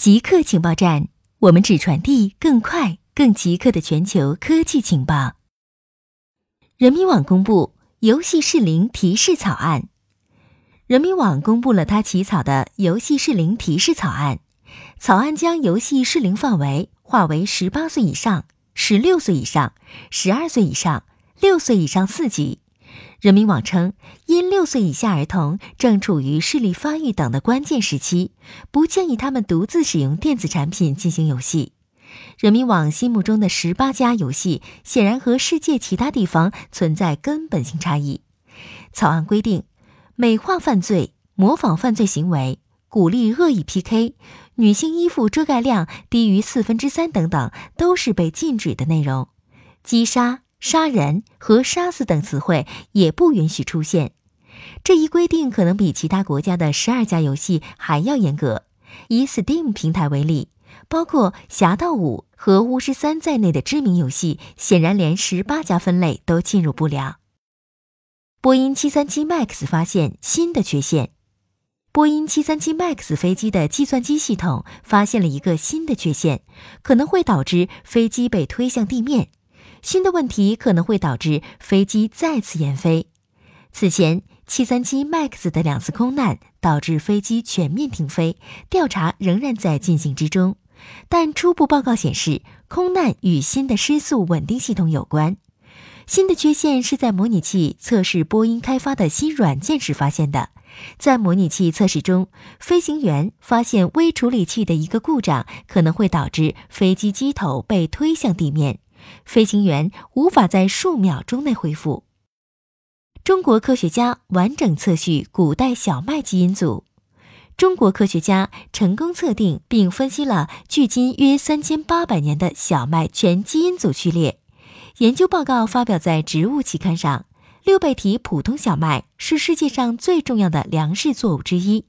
极客情报站，我们只传递更快、更极客的全球科技情报。人民网公布游戏适龄提示草案。人民网公布了他起草的游戏适龄提示草案，草案将游戏适龄范围划为十八岁以上、十六岁以上、十二岁以上、六岁以上四级。人民网称，因六岁以下儿童正处于视力发育等的关键时期，不建议他们独自使用电子产品进行游戏。人民网心目中的十八家游戏，显然和世界其他地方存在根本性差异。草案规定，美化犯罪、模仿犯罪行为、鼓励恶意 PK、女性衣服遮盖量低于四分之三等等，都是被禁止的内容。击杀。杀人和杀死等词汇也不允许出现。这一规定可能比其他国家的十二家游戏还要严格。以 Steam 平台为例，包括《侠盗五》和《巫师三》在内的知名游戏，显然连十八家分类都进入不了。波音737 MAX 发现新的缺陷。波音737 MAX 飞机的计算机系统发现了一个新的缺陷，可能会导致飞机被推向地面。新的问题可能会导致飞机再次延飞。此前，737 MAX 的两次空难导致飞机全面停飞，调查仍然在进行之中。但初步报告显示，空难与新的失速稳定系统有关。新的缺陷是在模拟器测试波音开发的新软件时发现的。在模拟器测试中，飞行员发现微处理器的一个故障可能会导致飞机机头被推向地面。飞行员无法在数秒钟内恢复。中国科学家完整测序古代小麦基因组。中国科学家成功测定并分析了距今约三千八百年的小麦全基因组序列。研究报告发表在《植物》期刊上。六倍体普通小麦是世界上最重要的粮食作物之一。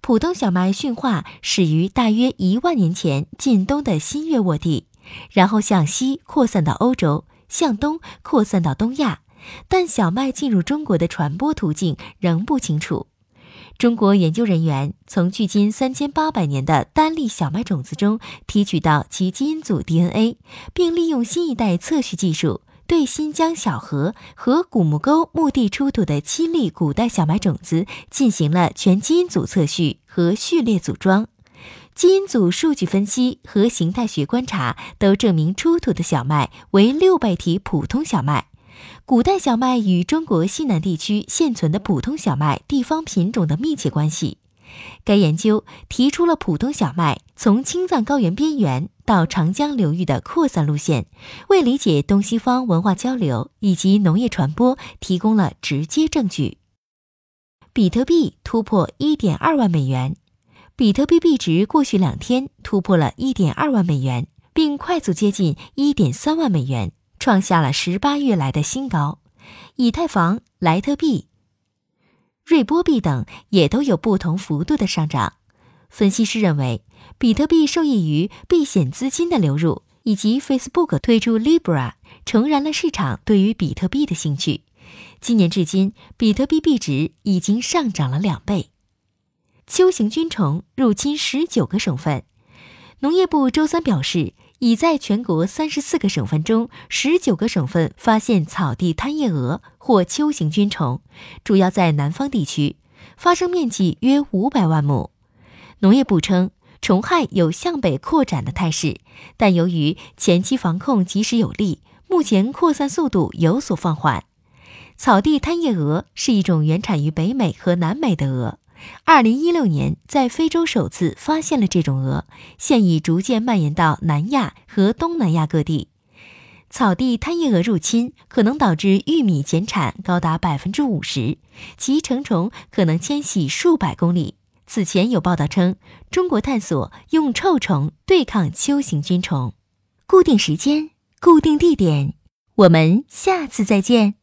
普通小麦驯化始于大约一万年前近东的新月沃地。然后向西扩散到欧洲，向东扩散到东亚，但小麦进入中国的传播途径仍不清楚。中国研究人员从距今三千八百年的单粒小麦种子中提取到其基因组 DNA，并利用新一代测序技术，对新疆小河和古木沟墓地出土的七粒古代小麦种子进行了全基因组测序和序列组装。基因组数据分析和形态学观察都证明出土的小麦为六倍体普通小麦。古代小麦与中国西南地区现存的普通小麦地方品种的密切关系。该研究提出了普通小麦从青藏高原边缘到长江流域的扩散路线，为理解东西方文化交流以及农业传播提供了直接证据。比特币突破一点二万美元。比特币币值过去两天突破了一点二万美元，并快速接近一点三万美元，创下了十八月来的新高。以太坊、莱特币、瑞波币等也都有不同幅度的上涨。分析师认为，比特币受益于避险资金的流入，以及 Facebook 推出 Libra，重燃了市场对于比特币的兴趣。今年至今，比特币币值已经上涨了两倍。秋行菌虫入侵十九个省份，农业部周三表示，已在全国三十四个省份中，十九个省份发现草地贪夜蛾或秋行菌虫，主要在南方地区，发生面积约五百万亩。农业部称，虫害有向北扩展的态势，但由于前期防控及时有力，目前扩散速度有所放缓。草地贪夜蛾是一种原产于北美和南美的蛾。二零一六年，在非洲首次发现了这种蛾，现已逐渐蔓延到南亚和东南亚各地。草地贪夜蛾入侵可能导致玉米减产高达百分之五十，其成虫可能迁徙数百公里。此前有报道称，中国探索用臭虫对抗秋行菌虫。固定时间，固定地点，我们下次再见。